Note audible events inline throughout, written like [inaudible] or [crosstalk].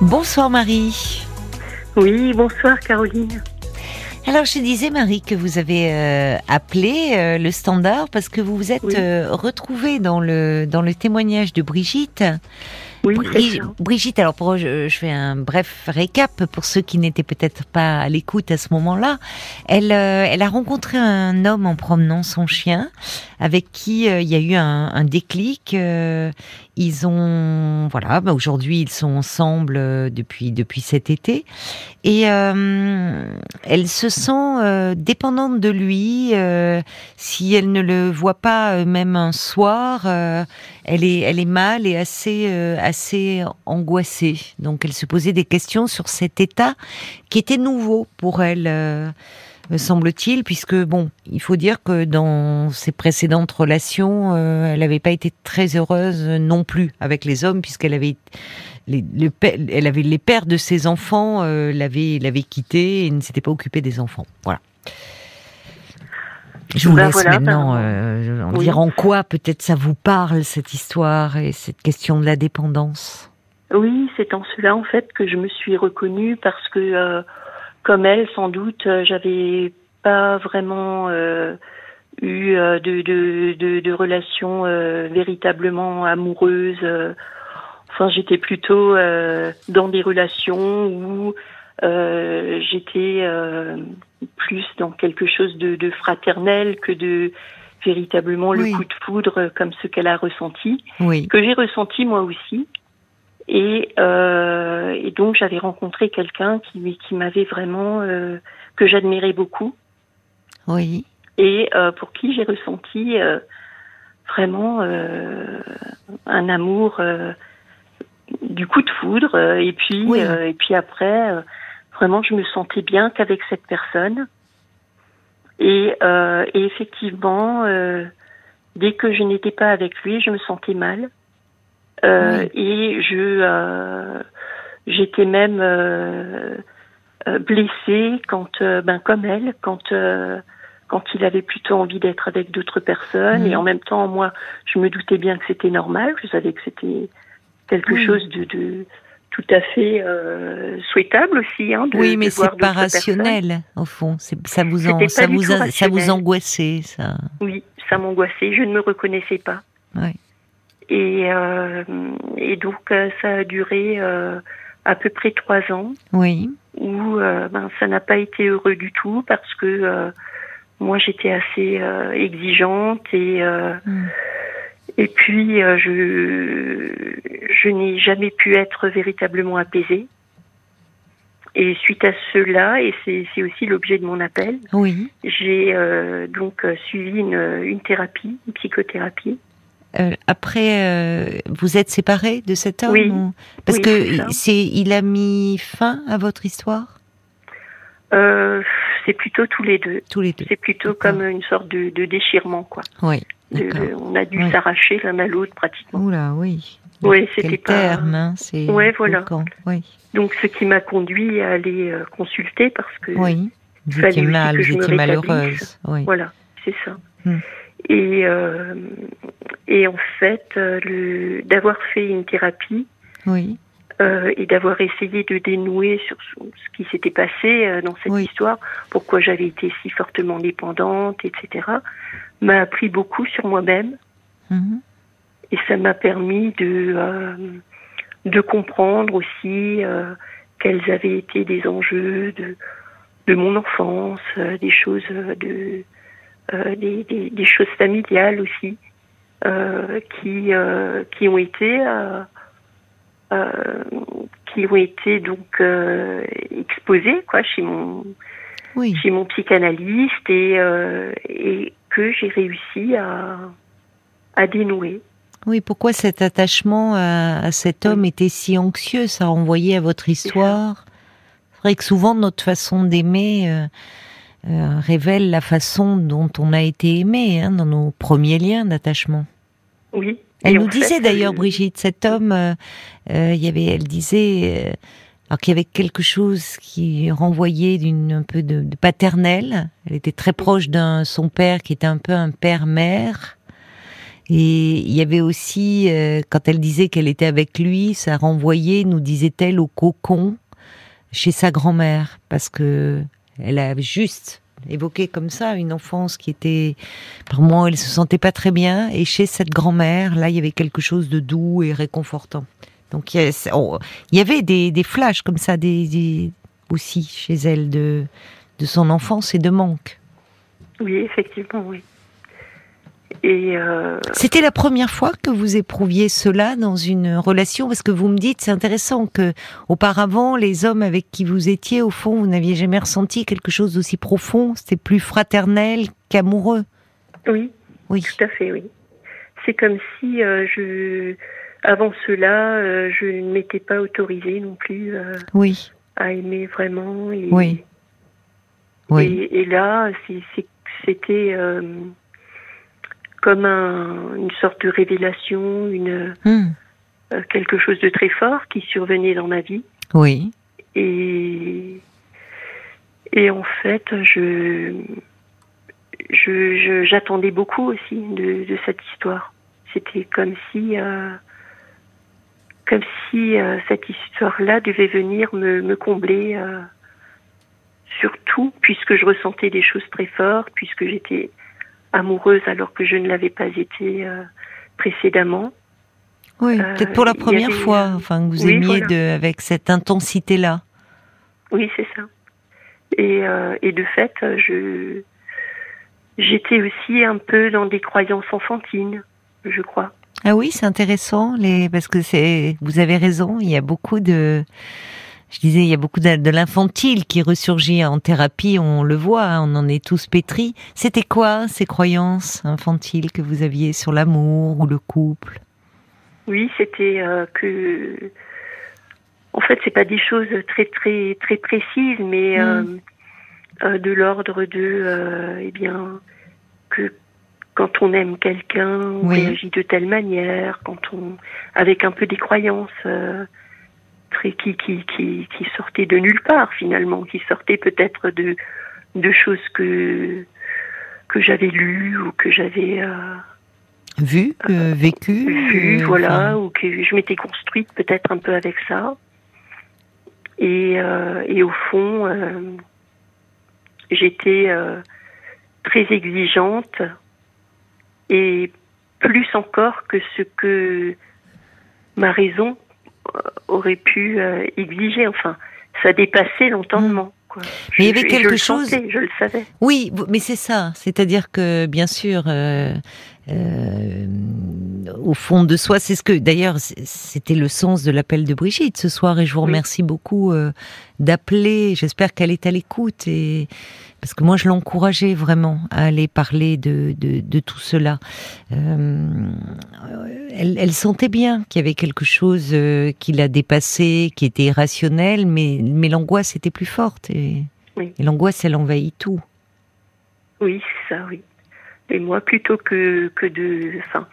Bonsoir Marie. Oui, bonsoir Caroline. Alors je disais Marie que vous avez euh, appelé euh, le standard parce que vous vous êtes euh, retrouvée dans le dans le témoignage de Brigitte. Oui, Bri- Brigitte, alors pour je, je fais un bref récap pour ceux qui n'étaient peut-être pas à l'écoute à ce moment-là. Elle euh, elle a rencontré un homme en promenant son chien avec qui euh, il y a eu un, un déclic. euh, ils ont voilà, bah, aujourd'hui ils sont ensemble euh, depuis depuis cet été et euh, elle se sent euh, dépendante de lui. si elle ne le voit pas même un soir, elle est elle est mal et assez assez angoissée. Donc elle se posait des questions sur cet état qui était nouveau pour elle. Me semble-t-il, puisque bon, il faut dire que dans ses précédentes relations, euh, elle n'avait pas été très heureuse non plus avec les hommes, puisqu'elle avait les, le elle avait les pères de ses enfants euh, l'avaient l'avaient quittée et ne s'était pas occupée des enfants. Voilà. Je vous Ben laisse voilà, maintenant ben, euh, en oui. dire en quoi peut-être ça vous parle cette histoire et cette question de la dépendance? Oui, c'est en cela en fait que je me suis reconnue parce que, euh, comme elle, sans doute, euh, j'avais pas vraiment euh, eu euh, de, de, de, de relations véritablement amoureuses. Enfin, j'étais plutôt dans des relations où euh, j'étais euh, plus dans quelque chose de, de fraternel que de véritablement le Oui. coup de foudre comme ce qu'elle a ressenti. Oui. que j'ai ressenti moi aussi. Et, euh, et donc j'avais rencontré quelqu'un qui, qui m'avait vraiment euh, que j'admirais beaucoup Oui. et euh, pour qui j'ai ressenti euh, vraiment euh, un amour euh, du coup de foudre. Et puis Oui. euh, et puis après, euh, vraiment je me sentais bien qu'avec cette personne. Et, euh, et effectivement, euh, dès que je n'étais pas avec lui, je me sentais mal. Euh, Et je euh, j'étais même euh, blessée quand, ben comme elle, quand quand il avait plutôt envie d'être avec d'autres personnes. Et en même temps, moi, je me doutais bien que c'était normal. Je savais que c'était quelque Oui. chose de, de tout à fait euh, souhaitable aussi. Hein, de, oui, mais c'est pas personnes. rationnel au fond. Ça vous en, ça vous a- ça vous angoissait ça. Oui, ça m'angoissait. Je ne me reconnaissais pas. Ouais. Et, euh, et donc, euh, ça a duré euh, à peu près trois ans Oui. où euh, ben, ça n'a pas été heureux du tout parce que euh, moi, j'étais assez euh, exigeante et, euh, Mm. et puis euh, je, je n'ai jamais pu être véritablement apaisée. Et suite à cela, et c'est aussi l'objet de mon appel, Oui. j'ai euh, donc suivi une, une thérapie, une psychothérapie. Euh, après, euh, vous êtes séparés de cet homme Oui. ou- Parce Oui, que c'est, il a mis fin à votre histoire? Euh, c'est plutôt tous les deux. tous les deux. C'est plutôt comme une sorte de, de déchirement, quoi. Oui. De- on a dû Ouais. s'arracher l'un à l'autre pratiquement. Oula, oui. Oui, c'était pas. terme, hein, c'est. Ouais, voilà. Oui. Donc, ce qui m'a conduit à aller consulter parce que Oui. Vous étiez mal, vous étiez malheureuse. Oui. voilà, c'est ça. Hmm. Et euh, et en fait, euh, d'avoir fait une thérapie Oui. euh, et d'avoir essayé de dénouer sur ce qui s'était passé euh, dans cette Oui. histoire, pourquoi j'avais été si fortement dépendante, etc., m'a appris beaucoup sur moi-même. Mhm. et ça m'a permis de euh, de comprendre aussi euh, quels avaient été des enjeux de de mon enfance, des choses de des, des, des choses familiales aussi euh, qui euh, qui ont été euh, euh, qui ont été donc euh, exposées quoi chez mon Oui. chez mon psychanalyste et euh, et que j'ai réussi à à dénouer. Oui, pourquoi cet attachement à, à cet homme était si anxieux Ça renvoyait à votre histoire? C'est vrai que souvent notre façon d'aimer euh, euh, révèle la façon dont on a été aimé hein, dans nos premiers liens d'attachement. Oui. Elle Et nous disait d'ailleurs, euh, Brigitte, cet homme, euh, euh, il y avait, elle disait, alors qu'il y avait quelque chose qui renvoyait d'une un peu de, de paternel. Elle était très proche d'un son père qui était un peu un père-mère. Et il y avait aussi, quand elle disait qu'elle était avec lui, ça renvoyait, nous disait-elle, au cocon chez sa grand-mère, parce que elle a juste évoqué comme ça une enfance qui était, par moi, elle se sentait pas très bien, et chez cette grand-mère, là, il y avait quelque chose de doux et réconfortant. Donc il y, avait des, flashs comme ça, des, aussi chez elle de son enfance et de manque. Oui, effectivement, oui. Et euh, C'était la première fois que vous éprouviez cela dans une relation? Parce que vous me dites c'est intéressant que auparavant les hommes avec qui vous étiez au fond vous n'aviez jamais ressenti quelque chose d'aussi profond c'était plus fraternel qu'amoureux. Oui. Oui. Tout à fait oui. C'est comme si euh, je avant cela euh, je ne m'étais pas autorisée non plus oui. à aimer vraiment oui. Oui. Et, là c'était comme une sorte de révélation, une hmm. euh, quelque chose de très fort qui survenait dans ma vie. Oui. Et et en fait, je je j'attendais beaucoup aussi de, de cette histoire. C'était comme si euh, comme si euh, cette histoire-là devait venir me, me combler surtout puisque je ressentais des choses très fortes, puisque j'étais amoureuse alors que je ne l'avais pas été euh, précédemment. Oui, euh, peut-être pour la première fois, euh, enfin, que vous aimiez de, avec cette intensité-là. Oui, c'est ça. Et, et de fait, je j'étais aussi un peu dans des croyances enfantines, je crois. Ah oui, c'est intéressant, les parce que c'est vous avez raison, il y a beaucoup de je disais, il y a beaucoup de, l'infantile qui ressurgit en thérapie, on le voit, hein, on en est tous pétris. C'était quoi ces croyances infantiles que vous aviez sur l'amour ou le couple? Oui, c'était euh, que, en fait, c'est pas des choses très très très précises, mais euh, hmm. euh, de l'ordre de, eh bien, que quand on aime quelqu'un, on réagit de telle manière, quand on, avec un peu des croyances qui, qui, qui, qui sortait de nulle part finalement, qui sortait peut-être de, de choses que, que j'avais lues ou que j'avais euh, vu, euh, euh vécu, vu, voilà, ou que je m'étais construite peut-être un peu avec ça. Et, euh, et au fond, euh, j'étais très exigeante et plus encore que ce que ma raison euh, aurait pu euh, exiger. Enfin, ça dépassait l'entendement. Quoi. Mais il y avait quelque chose. je le savais. Oui, mais c'est ça. C'est-à-dire que, bien sûr, euh, euh, au fond de soi, c'est ce que, d'ailleurs, c'était le sens de l'appel de Brigitte ce soir, et je vous remercie beaucoup euh, d'appeler. J'espère qu'elle est à l'écoute et parce que moi je l'encourageais vraiment à aller parler de, de, de tout cela. Euh, elle, elle, sentait bien qu'il y avait quelque chose euh, qui l'a dépassé, qui était irrationnel, mais, mais l'angoisse était plus forte et, et l'angoisse elle envahit tout. Oui, ça, oui. Et moi, plutôt que, que de, enfin,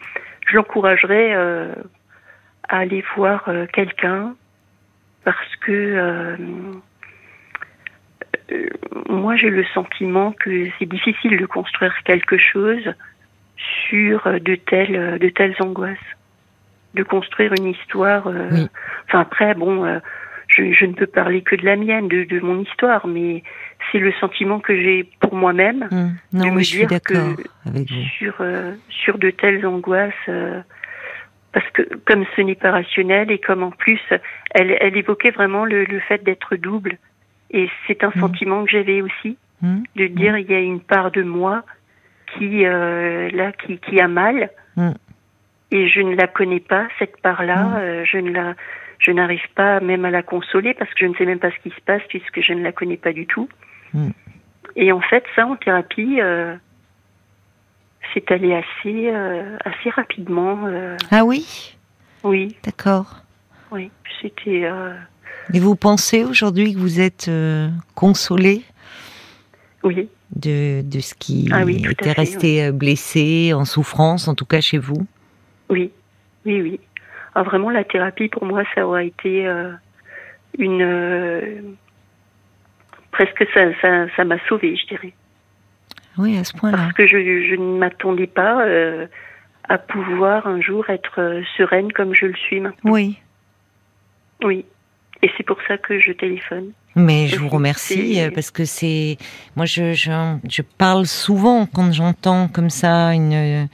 je l'encouragerais euh, à aller voir euh, quelqu'un parce que euh, euh, moi j'ai le sentiment que c'est difficile de construire quelque chose sur de telles de telles angoisses. De construire une histoire enfin après bon je, je, ne peux parler que de la mienne de, de mon histoire mais c'est le sentiment que j'ai pour moi-même hum. non mais je suis d'accord avec vous sur sur de telles angoisses parce que comme ce n'est pas rationnel et comme en plus elle, elle évoquait vraiment le, le fait d'être double et c'est un mmh. sentiment que j'avais aussi mmh. de dire mmh. il y a une part de moi qui euh, là qui, qui a mal et je ne la connais pas cette part là euh, je ne la je n'arrive pas même à la consoler parce que je ne sais même pas ce qui se passe puisque je ne la connais pas du tout et en fait ça en thérapie euh, c'est allé assez, euh, assez rapidement. Ah oui? Oui. D'accord. Oui, c'était. Et vous pensez aujourd'hui que vous êtes consolé? Oui. De, de ce qui ah était resté blessé, en souffrance, en tout cas chez vous? Oui, oui, oui. Ah, vraiment, la thérapie, pour moi, ça aurait été une. presque ça, ça, ça m'a sauvée, je dirais. Oui, à ce point-là. Parce que je, je ne m'attendais pas euh, à pouvoir un jour être sereine comme je le suis maintenant. Oui. Oui. Et c'est pour ça que je téléphone. Mais je vous remercie parce que c'est moi je, je, je parle souvent quand j'entends comme ça une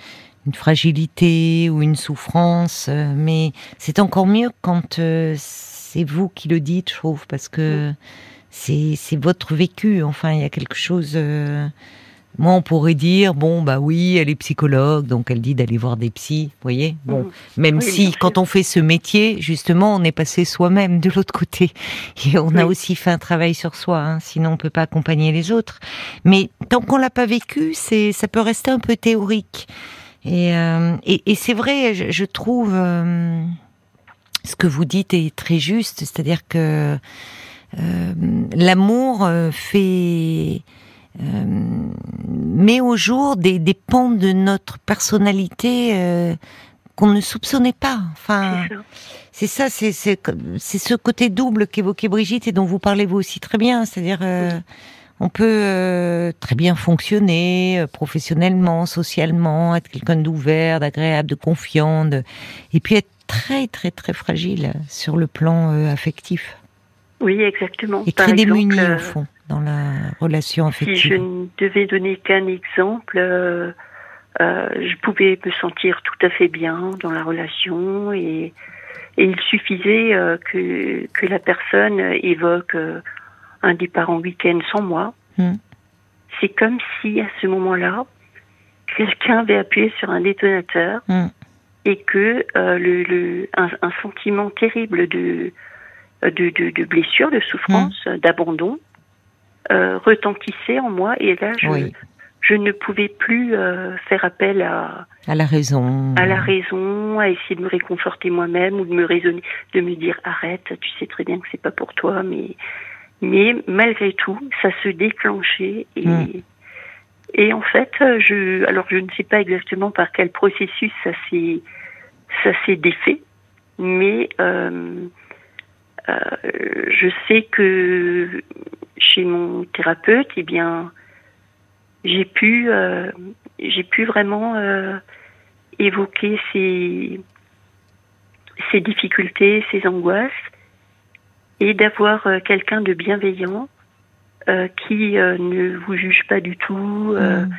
une fragilité ou une souffrance, mais c'est encore mieux quand c'est vous qui le dites, je trouve, parce que c'est votre vécu. Enfin, il y a quelque chose. Moi, on pourrait dire, bon, bah oui, elle est psychologue, donc elle dit d'aller voir des psys, vous voyez Bon, mmh. même si, quand on fait ce métier, justement, on est passé soi-même de l'autre côté. [laughs] Et on a aussi fait un travail sur soi, hein, sinon on peut pas accompagner les autres. Mais tant qu'on l'a pas vécu, c'est, ça peut rester un peu théorique. Et, euh, et, et c'est vrai, je, je trouve, euh, ce que vous dites est très juste, c'est-à-dire que euh, l'amour euh, fait euh, met au jour des, des pans de notre personnalité euh, qu'on ne soupçonnait pas. Enfin, c'est ça, c'est c'est ce côté double qu'évoquait Brigitte et dont vous parlez vous aussi très bien. C'est-à-dire, euh, on peut euh, très bien fonctionner euh, professionnellement, socialement, être quelqu'un d'ouvert, d'agréable, de confiant, et puis être très très très fragile sur le plan affectif. Oui, exactement. Et très démuni au fond dans la relation affective Si je ne devais donner qu'un exemple, euh, euh, je pouvais me sentir tout à fait bien dans la relation et, et il suffisait euh, que, que la personne évoque euh, un départ en week-end sans moi. Mm. C'est comme si à ce moment-là, quelqu'un avait appuyé sur un détonateur mm. et que euh, le, le, un, un, sentiment terrible de, de, de, de blessure, de souffrance, mm. d'abandon, euh, retentissait en moi et là je, oui. je ne pouvais plus euh, faire appel à à la raison à la raison à essayer de me réconforter moi-même ou de me raisonner de me dire arrête tu sais très bien que c'est pas pour toi mais mais malgré tout ça se déclenchait et Mm. et en fait je alors je ne sais pas exactement par quel processus ça s'est ça s'est défait mais euh, euh, je sais que chez mon thérapeute, eh bien, j'ai pu, euh, j'ai pu vraiment euh, évoquer ces, ces difficultés, ces angoisses, et d'avoir euh, quelqu'un de bienveillant euh, qui euh, ne vous juge pas du tout mm.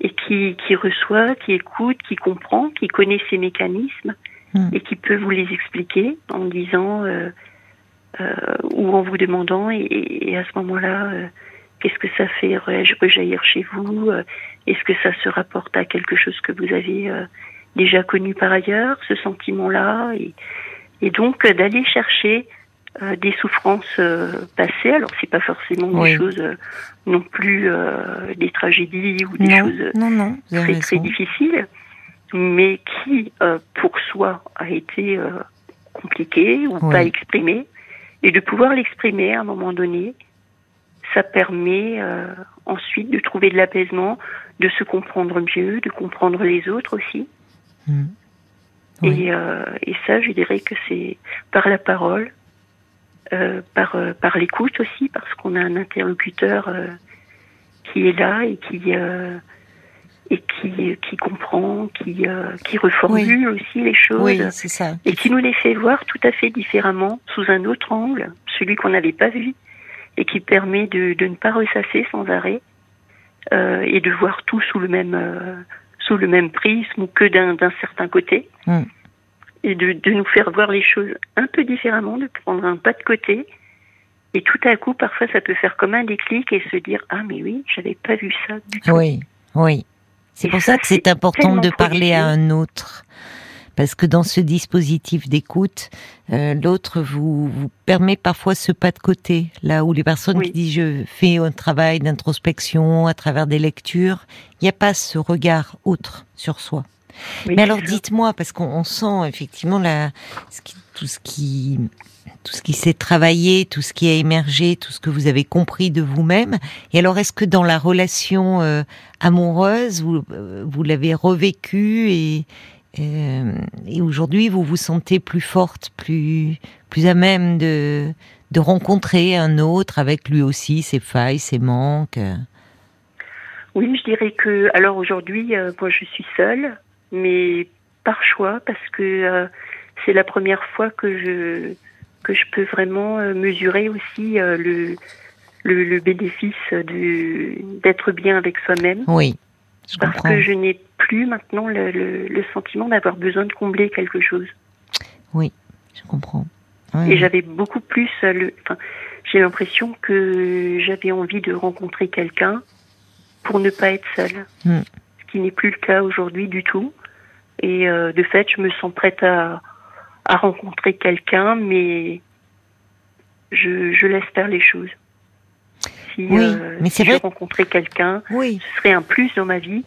et qui, qui reçoit, qui écoute, qui comprend, qui connaît ses mécanismes mm. et qui peut vous les expliquer en disant ou en vous demandant et, et à ce moment-là qu'est-ce que ça fait rejaillir chez vous Est-ce que ça se rapporte à quelque chose que vous avez déjà connu par ailleurs, ce sentiment-là et, et, donc d'aller chercher euh, des souffrances euh, passées. Alors c'est pas forcément oui. des choses non plus des tragédies ou des non, choses non, non, très raison. très difficiles, mais qui pour soi a été compliqué ou oui. pas exprimé, et de pouvoir l'exprimer à un moment donné ça permet euh, ensuite de trouver de l'apaisement, de se comprendre mieux, de comprendre les autres aussi. Mmh. Oui. Et, euh, et, ça, je dirais que c'est par la parole, euh, par, par l'écoute aussi, parce qu'on a un interlocuteur euh, qui est là et qui et qui, qui comprend, qui, qui reformule oui. aussi les choses, oui, ça. et qui nous les fait voir tout à fait différemment, sous un autre angle, celui qu'on n'avait pas vu et qui permet de, de, ne pas ressasser sans arrêt euh, et de voir tout sous le même euh, sous le même prisme ou que d'un certain côté mm. Et de, de, nous faire voir les choses un peu différemment, de prendre un pas de côté et tout à coup parfois ça peut faire comme un déclic et se dire ah mais oui j'avais pas vu ça du tout. Oui, oui. C'est pour ça, ça que c'est important de parler à un autre parce que dans ce dispositif d'écoute, euh, l'autre vous, vous permet parfois ce pas de côté, là où les personnes oui. qui disent je fais un travail d'introspection à travers des lectures, il n'y a pas ce regard autre sur soi. Oui, Mais alors dites-moi, parce qu'on sent effectivement la, ce qui, tout ce qui tout ce qui s'est travaillé, tout ce qui a émergé, tout ce que vous avez compris de vous-même. Et alors, est-ce que dans la relation euh, amoureuse, vous, euh, vous l'avez revécu et, euh, et aujourd'hui, vous vous sentez plus forte, plus, plus à même de, de rencontrer un autre avec lui aussi ses failles, ses manques? Oui, je dirais que, alors aujourd'hui, euh, moi je suis seule. Mais par choix parce que euh, c'est la première fois que je que je peux vraiment euh, mesurer aussi euh, le, le, le bénéfice de d'être bien avec soi-même. Oui. Je parce comprends. que je n'ai plus maintenant le, le, le sentiment d'avoir besoin de combler quelque chose. Oui, je comprends. Et j'avais beaucoup plus le. Enfin, j'ai l'impression que j'avais envie de rencontrer quelqu'un pour ne pas être seule. Hmm. Ce qui n'est plus le cas aujourd'hui du tout. Et euh, de fait, je me sens prête à, à rencontrer quelqu'un, mais je, je laisse faire les choses. Si, Oui, euh, mais si je vrai- rencontrais quelqu'un, Oui, ce serait un plus dans ma vie.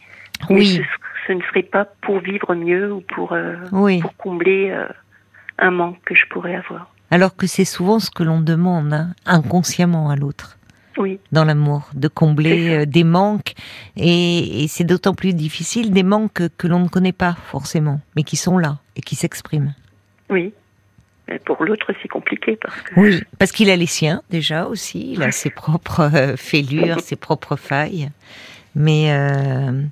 Mais oui, ce, ce ne serait pas pour vivre mieux ou pour, euh, oui. pour combler euh, un manque que je pourrais avoir. Alors que c'est souvent ce que l'on demande, hein, inconsciemment à l'autre. Oui, dans l'amour, de combler euh, des manques. Et, et c'est d'autant plus difficile des manques que, l'on ne connaît pas forcément, mais qui sont là et qui s'expriment. oui. Mais pour l'autre, c'est compliqué parce que. Oui, parce qu'il a les siens déjà aussi, il a ses propres euh, fêlures, ses propres failles. Mais euh,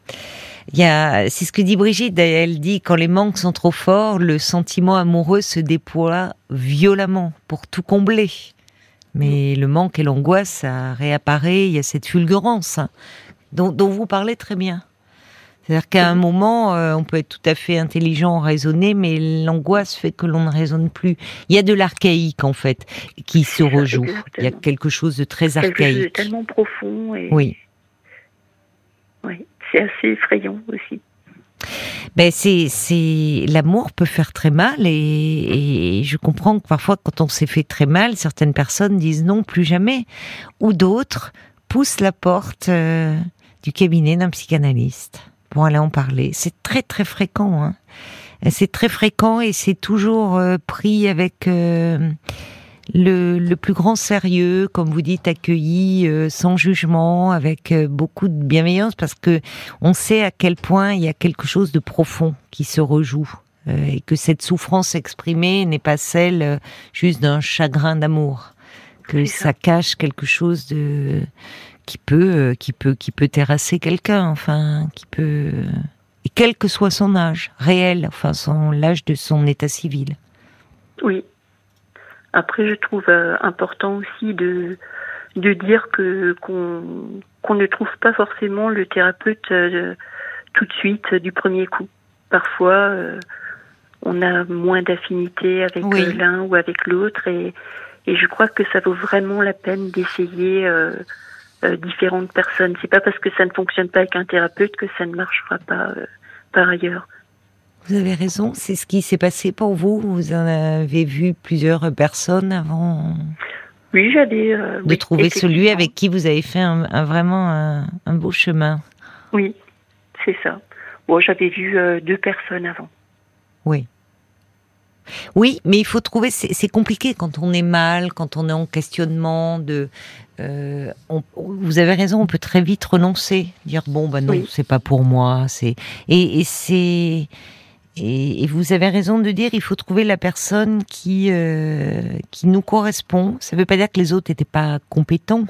il y a, c'est ce que dit Brigitte. Elle dit quand les manques sont trop forts, le sentiment amoureux se déploie violemment pour tout combler. Mais le manque et l'angoisse, ça réapparaît. Il y a cette fulgurance hein, dont, dont vous parlez très bien. C'est-à-dire qu'à un moment, euh, on peut être tout à fait intelligent, raisonné, mais l'angoisse fait que l'on ne raisonne plus. Il y a de l'archaïque en fait qui se rejoue. Il y a quelque chose de très quelque chose de archaïque. tellement profond et Oui. oui, c'est assez effrayant aussi. Ben c'est c'est l'amour peut faire très mal et, et je comprends que parfois quand on s'est fait très mal, certaines personnes disent non plus jamais, ou d'autres poussent la porte euh, du cabinet d'un psychanalyste pour aller en parler. C'est très très fréquent. Hein. C'est très fréquent et c'est toujours euh, pris avec euh, le, le plus grand sérieux, comme vous dites, accueilli euh, sans jugement, avec euh, beaucoup de bienveillance, parce que on sait à quel point il y a quelque chose de profond qui se rejoue euh, et que cette souffrance exprimée n'est pas celle euh, juste d'un chagrin d'amour, que ça cache quelque chose de qui peut euh, qui peut qui peut terrasser quelqu'un, enfin qui peut et quel que soit son âge réel, enfin son l'âge de son état civil. Oui. Après, je trouve euh, important aussi de de dire que qu'on qu'on ne trouve pas forcément le thérapeute euh, tout de suite du premier coup. Parfois, euh, on a moins d'affinité avec Oui. l'un ou avec l'autre et et je crois que ça vaut vraiment la peine d'essayer euh, différentes personnes. C'est pas parce que ça ne fonctionne pas avec un thérapeute que ça ne marchera pas par ailleurs. Vous avez raison, c'est ce qui s'est passé pour vous. Vous en avez vu plusieurs personnes avant Oui, j'avais euh, de oui, trouver celui avec qui vous avez fait un, un- vraiment un, un beau chemin. Oui, c'est ça. Bon, j'avais vu euh, deux personnes avant. Oui. Oui, mais il faut trouver. C'est compliqué quand on est mal, quand on est en questionnement. De, euh, on- vous avez raison, on peut très vite renoncer, dire bon bah non, Oui. c'est pas pour moi. C'est et, et c'est et, vous avez raison de dire il faut trouver la personne qui euh, qui nous correspond. Ça veut pas dire que les autres n'étaient pas compétents,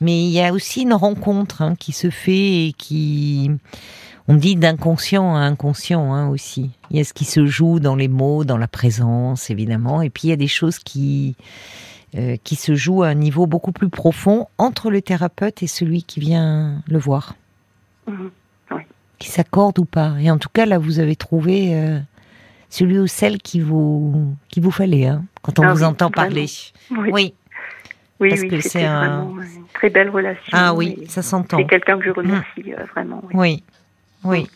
mais il y a aussi une rencontre hein, qui se fait et qui on dit d'inconscient à inconscient hein, aussi. Il y a ce qui se joue dans les mots, dans la présence, évidemment, et puis il y a des choses qui euh, qui se jouent à un niveau beaucoup plus profond entre le thérapeute et celui qui vient le voir, Mhm. Qui s'accorde ou pas. Et en tout cas, là, vous avez trouvé euh, celui ou celle qui vous qui vous fallait hein, quand on Ah vous oui, entend vraiment. parler. Oui, Oui. oui, parce oui, que c'est un- une très belle relation. Ah oui, ça s'entend. C'est quelqu'un que je remercie euh, vraiment. Oui. Oui. Oui.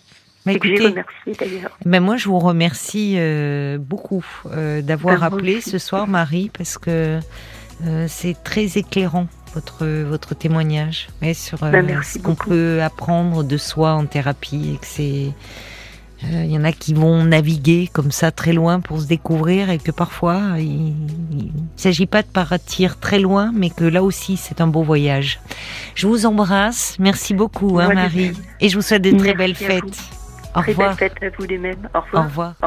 Mais Et que j'ai écoutez, remercié d'ailleurs. Ben moi, je vous remercie euh, beaucoup d'avoir Ben, appelé aussi. ce soir, Marie, parce que c'est très éclairant votre votre témoignage ouais, sur euh, Ben, merci ce qu'on peut apprendre de soi en thérapie et que c'est euh, il y en a qui vont naviguer comme ça très loin pour se découvrir et que parfois il ne s'agit pas de partir très loin, mais que là aussi c'est un beau voyage. Je vous embrasse, merci beaucoup, hein, Marie, et je vous souhaite de très Merci belles fêtes. Au Très revoir. à vous. Au revoir.